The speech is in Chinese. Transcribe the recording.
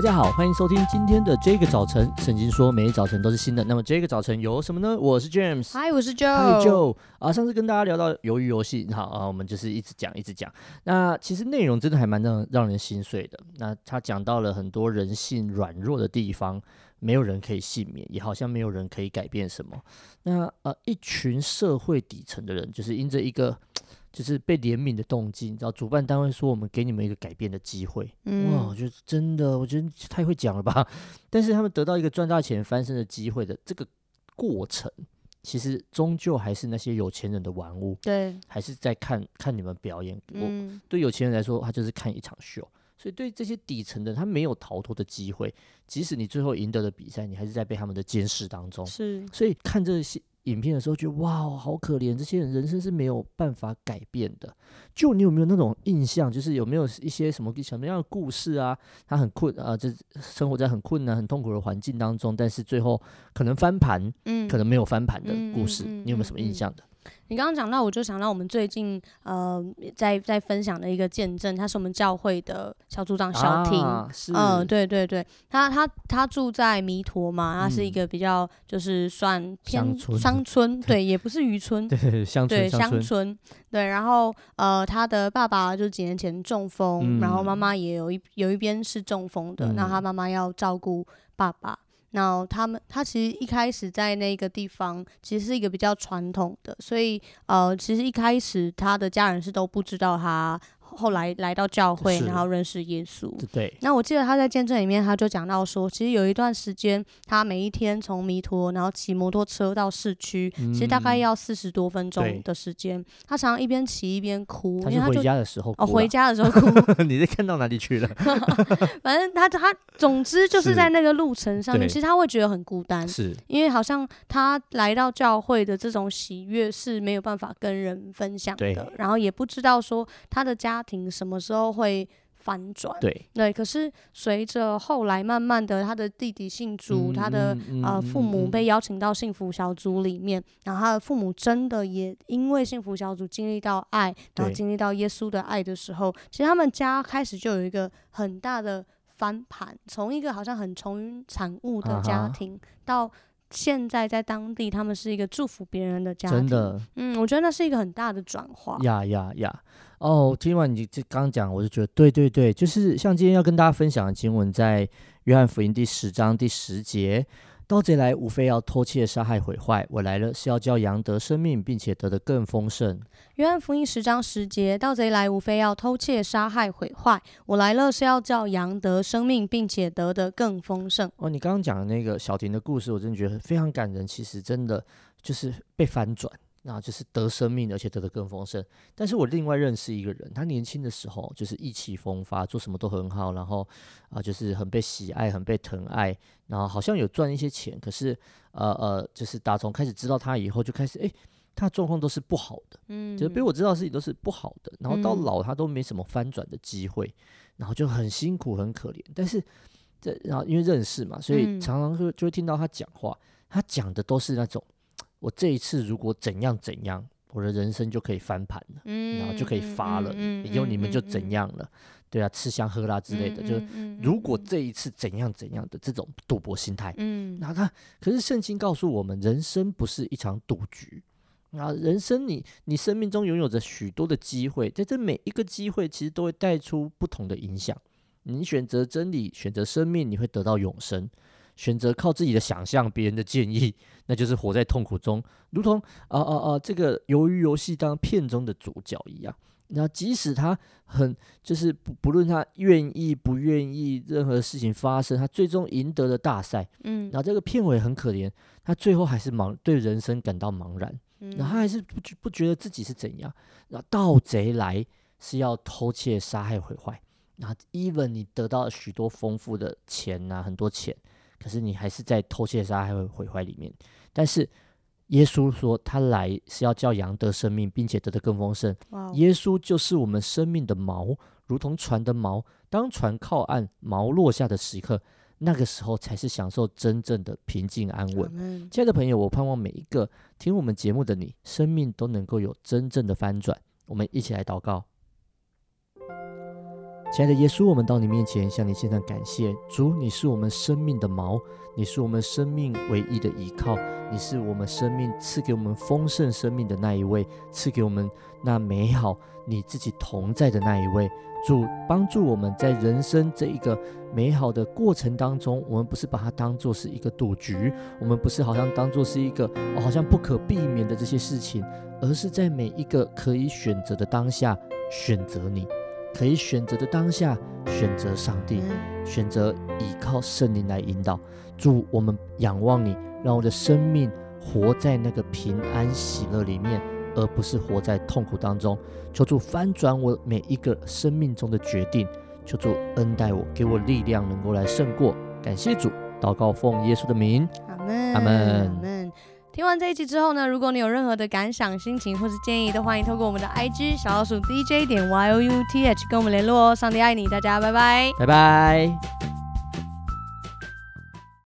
大家好，欢迎收听今天的这个早晨。圣经说，每一早晨都是新的。那么这个早晨有什么呢？我是 James，嗨，我是 Joe，嗨 Joe 啊。上次跟大家聊到鱿鱼游戏，好啊，我们就是一直讲，一直讲。那其实内容真的还蛮让让人心碎的。那他讲到了很多人性软弱的地方，没有人可以幸免，也好像没有人可以改变什么。那呃，一群社会底层的人，就是因着一个。就是被怜悯的动机，你知道，主办单位说我们给你们一个改变的机会，嗯、哇，我觉得真的，我觉得太会讲了吧。但是他们得到一个赚大钱翻身的机会的这个过程，其实终究还是那些有钱人的玩物，对，还是在看看你们表演。嗯、我对有钱人来说，他就是看一场秀，所以对这些底层的，他没有逃脱的机会。即使你最后赢得了比赛，你还是在被他们的监视当中。是，所以看这些。影片的时候觉得哇，好可怜，这些人人生是没有办法改变的。就你有没有那种印象？就是有没有一些什么什么样的故事啊？他很困啊，就生活在很困难、很痛苦的环境当中，但是最后可能翻盘，嗯，可能没有翻盘的故事，嗯嗯嗯嗯嗯、你有没有什么印象的？你刚刚讲到，我就想到我们最近呃在在分享的一个见证，他是我们教会的小组长小婷，嗯、啊呃，对对对，他他他住在弥陀嘛，他是一个比较就是算偏乡村，对，也不是渔村，对乡村，对乡村，对，然后呃他的爸爸就几年前中风，嗯、然后妈妈也有一有一边是中风的，那、嗯、他妈妈要照顾爸爸。那他们，他其实一开始在那个地方，其实是一个比较传统的，所以呃，其实一开始他的家人是都不知道他。后来来到教会，然后认识耶稣。对。那我记得他在见证里面，他就讲到说，其实有一段时间，他每一天从弥陀，然后骑摩托车到市区，嗯、其实大概要四十多分钟的时间。他常常一边骑一边哭，他是回家的时候哭。哦，回家的时候哭。你在看到哪里去了？反正他他总之就是在那个路程上面，其实他会觉得很孤单，是因为好像他来到教会的这种喜悦是没有办法跟人分享的，然后也不知道说他的家。家庭什么时候会反转？对对，可是随着后来慢慢的，他的弟弟信主，嗯、他的、嗯、呃父母被邀请到幸福小组里面，嗯、然后他的父母真的也因为幸福小组经历到爱，然后经历到耶稣的爱的时候，其实他们家开始就有一个很大的翻盘，从一个好像很穷云惨雾的家庭、啊、到。现在在当地，他们是一个祝福别人的家庭。真的，嗯，我觉得那是一个很大的转化。呀呀呀！哦，听完你这刚讲，我就觉得对对对，就是像今天要跟大家分享的经文，在约翰福音第十章第十节。盗贼来，无非要偷窃、杀害、毁坏。我来了，是要叫羊得生命，并且得的更丰盛。约翰福音十章十节：盗贼来，无非要偷窃、杀害、毁坏。我来了，是要叫羊得生命，并且得的更丰盛。哦，你刚刚讲的那个小婷的故事，我真的觉得非常感人。其实真的就是被翻转。那就是得生命，而且得的更丰盛。但是我另外认识一个人，他年轻的时候就是意气风发，做什么都很好，然后啊、呃，就是很被喜爱，很被疼爱，然后好像有赚一些钱。可是呃呃，就是打从开始知道他以后，就开始诶，他状况都是不好的，嗯，就是被我知道的事情都是不好的。然后到老他都没什么翻转的机会，然后就很辛苦很可怜。但是这然后因为认识嘛，所以常常就就会听到他讲话，他讲的都是那种。我这一次如果怎样怎样，我的人生就可以翻盘了，嗯、然后就可以发了，以后你们就怎样了，对啊，吃香喝辣之类的，就是如果这一次怎样怎样的这种赌博心态，嗯，那他可是圣经告诉我们，人生不是一场赌局啊，人生你你生命中拥有着许多的机会，在这每一个机会其实都会带出不同的影响，你选择真理，选择生命，你会得到永生。选择靠自己的想象，别人的建议，那就是活在痛苦中，如同啊啊啊这个鱿鱼游戏当片中的主角一样。那即使他很就是不不论他愿意不愿意，任何事情发生，他最终赢得了大赛。嗯，然后这个片尾很可怜，他最后还是茫对人生感到茫然。嗯，然后他还是不不觉得自己是怎样。然后盗贼来是要偷窃、杀害、毁坏。然后 even 你得到了许多丰富的钱呐、啊，很多钱。可是你还是在偷窃、杀害、毁坏里面。但是耶稣说，他来是要叫羊得生命，并且得的更丰盛。耶稣就是我们生命的锚，如同船的锚。当船靠岸，锚落下的时刻，那个时候才是享受真正的平静安稳。亲爱的朋友，我盼望每一个听我们节目的你，生命都能够有真正的翻转。我们一起来祷告。亲爱的耶稣，我们到你面前向你献上感谢。主，你是我们生命的锚，你是我们生命唯一的依靠，你是我们生命赐给我们丰盛生命的那一位，赐给我们那美好你自己同在的那一位。主，帮助我们在人生这一个美好的过程当中，我们不是把它当做是一个赌局，我们不是好像当做是一个，好像不可避免的这些事情，而是在每一个可以选择的当下选择你。可以选择的当下，选择上帝，选择依靠圣灵来引导。主，我们仰望你，让我的生命活在那个平安喜乐里面，而不是活在痛苦当中。求主翻转我每一个生命中的决定，求主恩待我，给我力量，能够来胜过。感谢主，祷告奉耶稣的名，阿门，阿门。听完这一集之后呢，如果你有任何的感想、心情或是建议，都欢迎透过我们的 IG 小老鼠 DJ 点 YOUTH 跟我们联络哦。上帝爱你，大家拜拜，拜拜。